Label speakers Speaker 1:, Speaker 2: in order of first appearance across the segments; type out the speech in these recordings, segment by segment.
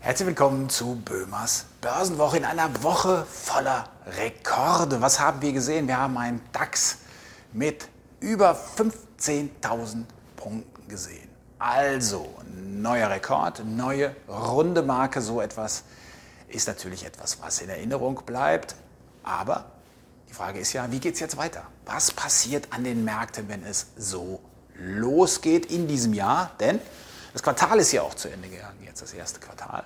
Speaker 1: Herzlich willkommen zu Böhmers Börsenwoche in einer Woche voller Rekorde. Was haben wir gesehen? Wir haben einen DAX mit über 15.000 Punkten gesehen. Also, neuer Rekord, neue runde Marke, so etwas ist natürlich etwas, was in Erinnerung bleibt. Aber die Frage ist ja, wie geht es jetzt weiter? Was passiert an den Märkten, wenn es so losgeht in diesem Jahr? Denn das Quartal ist ja auch zu Ende gegangen, jetzt das erste Quartal.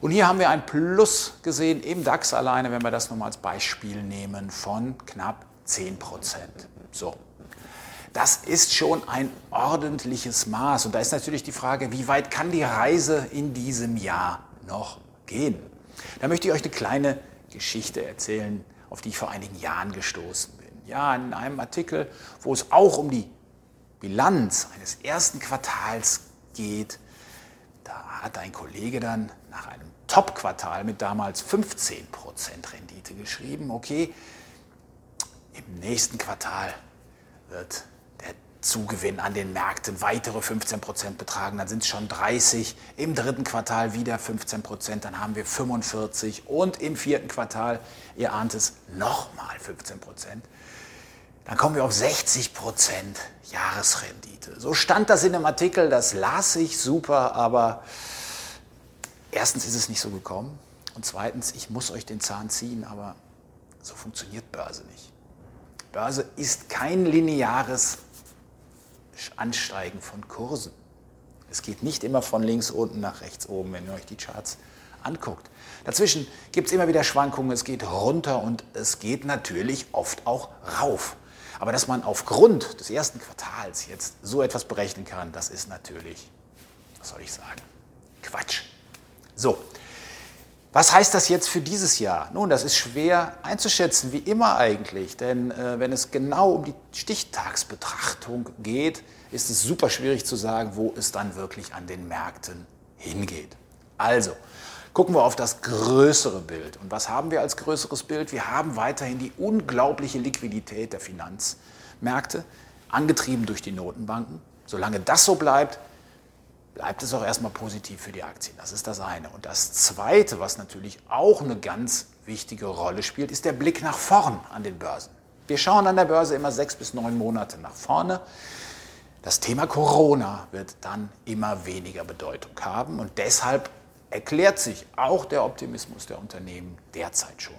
Speaker 1: Und hier haben wir ein Plus gesehen im DAX alleine, wenn wir das nochmal als Beispiel nehmen, von knapp 10 Prozent. So. Das ist schon ein ordentliches Maß. Und da ist natürlich die Frage, wie weit kann die Reise in diesem Jahr noch gehen? Da möchte ich euch eine kleine Geschichte erzählen, auf die ich vor einigen Jahren gestoßen bin. Ja, in einem Artikel, wo es auch um die Bilanz eines ersten Quartals geht, da hat ein Kollege dann nach einem Top-Quartal mit damals 15% Rendite geschrieben. Okay, im nächsten Quartal wird der Zugewinn an den Märkten weitere 15% betragen, dann sind es schon 30, im dritten Quartal wieder 15%, dann haben wir 45 und im vierten Quartal, ihr ahnt es, nochmal 15%. Dann kommen wir auf 60% Jahresrendite. So stand das in dem Artikel, das las ich super, aber erstens ist es nicht so gekommen und zweitens, ich muss euch den Zahn ziehen, aber so funktioniert Börse nicht. Börse ist kein lineares Ansteigen von Kursen. Es geht nicht immer von links unten nach rechts oben, wenn ihr euch die Charts anguckt. Dazwischen gibt es immer wieder Schwankungen, es geht runter und es geht natürlich oft auch rauf. Aber dass man aufgrund des ersten Quartals jetzt so etwas berechnen kann, das ist natürlich, was soll ich sagen, Quatsch. So, was heißt das jetzt für dieses Jahr? Nun, das ist schwer einzuschätzen, wie immer eigentlich, denn äh, wenn es genau um die Stichtagsbetrachtung geht, ist es super schwierig zu sagen, wo es dann wirklich an den Märkten hingeht. Also, Gucken wir auf das größere Bild. Und was haben wir als größeres Bild? Wir haben weiterhin die unglaubliche Liquidität der Finanzmärkte, angetrieben durch die Notenbanken. Solange das so bleibt, bleibt es auch erstmal positiv für die Aktien. Das ist das eine. Und das zweite, was natürlich auch eine ganz wichtige Rolle spielt, ist der Blick nach vorn an den Börsen. Wir schauen an der Börse immer sechs bis neun Monate nach vorne. Das Thema Corona wird dann immer weniger Bedeutung haben und deshalb erklärt sich auch der Optimismus der Unternehmen derzeit schon.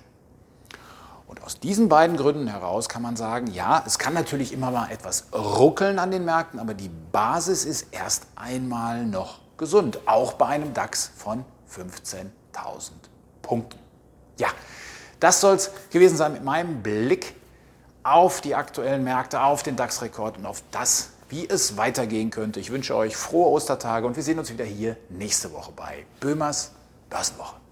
Speaker 1: Und aus diesen beiden Gründen heraus kann man sagen, ja, es kann natürlich immer mal etwas ruckeln an den Märkten, aber die Basis ist erst einmal noch gesund, auch bei einem DAX von 15.000 Punkten. Ja, das soll es gewesen sein mit meinem Blick auf die aktuellen Märkte, auf den DAX-Rekord und auf das, wie es weitergehen könnte. Ich wünsche euch frohe Ostertage und wir sehen uns wieder hier nächste Woche bei Böhmers Börsenwoche.